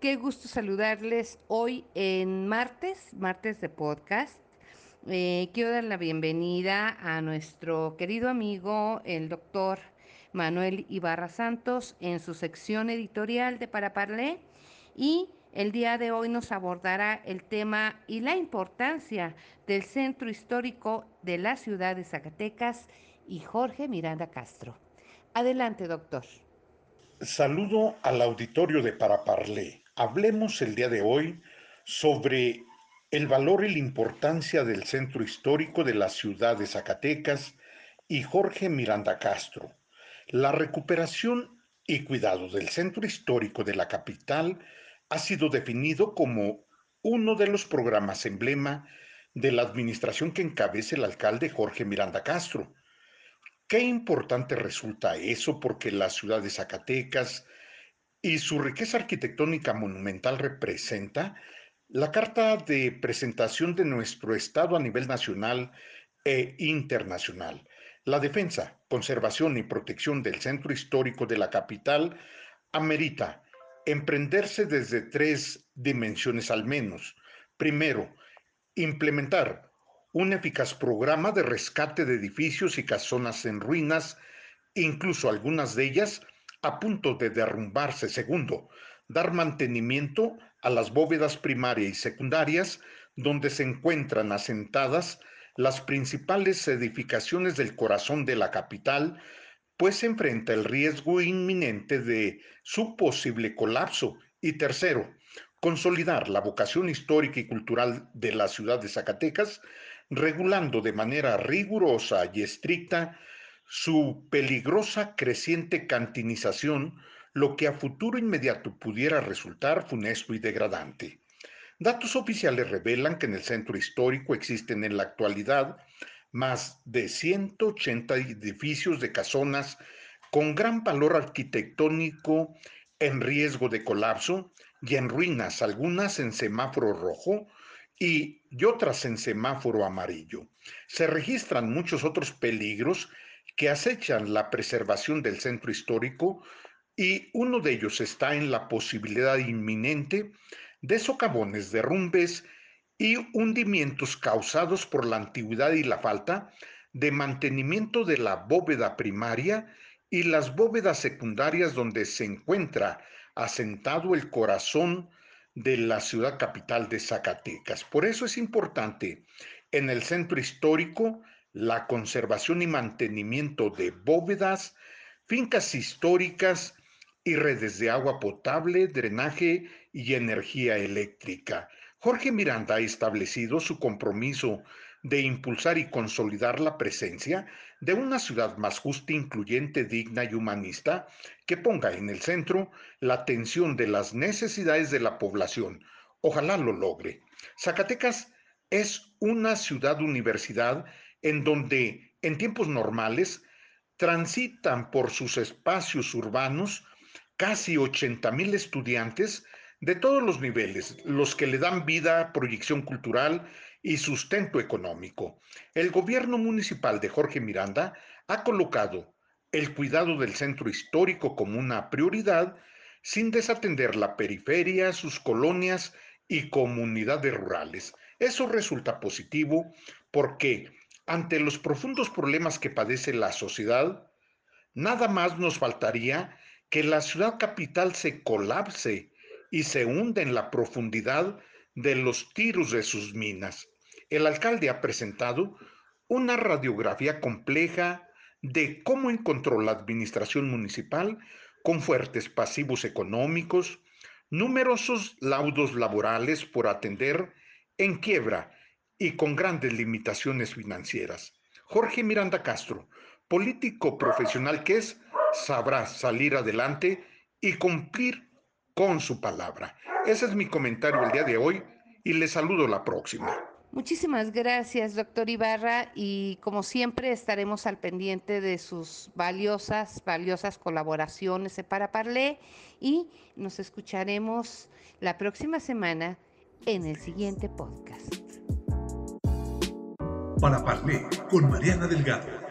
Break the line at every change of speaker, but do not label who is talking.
Qué gusto saludarles hoy en martes, martes de podcast. Eh, quiero dar la bienvenida a nuestro querido amigo, el doctor Manuel Ibarra Santos, en su sección editorial de Para Parlé. Y el día de hoy nos abordará el tema y la importancia del centro histórico de la ciudad de Zacatecas y Jorge Miranda Castro. Adelante, doctor.
Saludo al auditorio de Paraparlé. Hablemos el día de hoy sobre el valor y la importancia del centro histórico de la ciudad de Zacatecas y Jorge Miranda Castro. La recuperación y cuidado del centro histórico de la capital ha sido definido como uno de los programas emblema de la administración que encabeza el alcalde Jorge Miranda Castro. Qué importante resulta eso porque la ciudad de Zacatecas y su riqueza arquitectónica monumental representa la carta de presentación de nuestro Estado a nivel nacional e internacional. La defensa, conservación y protección del centro histórico de la capital amerita emprenderse desde tres dimensiones al menos. Primero, implementar un eficaz programa de rescate de edificios y casonas en ruinas, incluso algunas de ellas a punto de derrumbarse. Segundo, dar mantenimiento a las bóvedas primarias y secundarias donde se encuentran asentadas las principales edificaciones del corazón de la capital, pues se enfrenta el riesgo inminente de su posible colapso. Y tercero, consolidar la vocación histórica y cultural de la ciudad de Zacatecas, regulando de manera rigurosa y estricta su peligrosa creciente cantinización, lo que a futuro inmediato pudiera resultar funesto y degradante. Datos oficiales revelan que en el centro histórico existen en la actualidad más de 180 edificios de casonas con gran valor arquitectónico en riesgo de colapso y en ruinas, algunas en semáforo rojo y, otras en semáforo amarillo. Se registran muchos otros peligros que acechan la preservación del centro histórico y uno de ellos está en la posibilidad inminente de socavones, derrumbes y hundimientos causados por la antigüedad y la falta de mantenimiento de la bóveda primaria y las bóvedas secundarias donde se encuentra asentado el corazón de la ciudad capital de Zacatecas. Por eso es importante en el centro histórico la conservación y mantenimiento de bóvedas, fincas históricas y redes de agua potable, drenaje y energía eléctrica. Jorge Miranda ha establecido su compromiso de impulsar y consolidar la presencia de una ciudad más justa, incluyente, digna y humanista, que ponga en el centro la atención de las necesidades de la población. Ojalá lo logre. Zacatecas es una ciudad universidad en donde en tiempos normales transitan por sus espacios urbanos casi 80 mil estudiantes de todos los niveles, los que le dan vida, proyección cultural y sustento económico. El gobierno municipal de Jorge Miranda ha colocado el cuidado del centro histórico como una prioridad sin desatender la periferia, sus colonias y comunidades rurales. Eso resulta positivo porque ante los profundos problemas que padece la sociedad, nada más nos faltaría que la ciudad capital se colapse y se hunda en la profundidad de los tiros de sus minas. El alcalde ha presentado una radiografía compleja de cómo encontró la administración municipal con fuertes pasivos económicos, numerosos laudos laborales por atender en quiebra y con grandes limitaciones financieras. Jorge Miranda Castro, político profesional que es, sabrá salir adelante y cumplir con su palabra. Ese es mi comentario el día de hoy y les saludo la próxima.
Muchísimas gracias, doctor Ibarra, y como siempre estaremos al pendiente de sus valiosas, valiosas colaboraciones para Parlé y nos escucharemos la próxima semana en el siguiente podcast.
Para Parlé con Mariana Delgado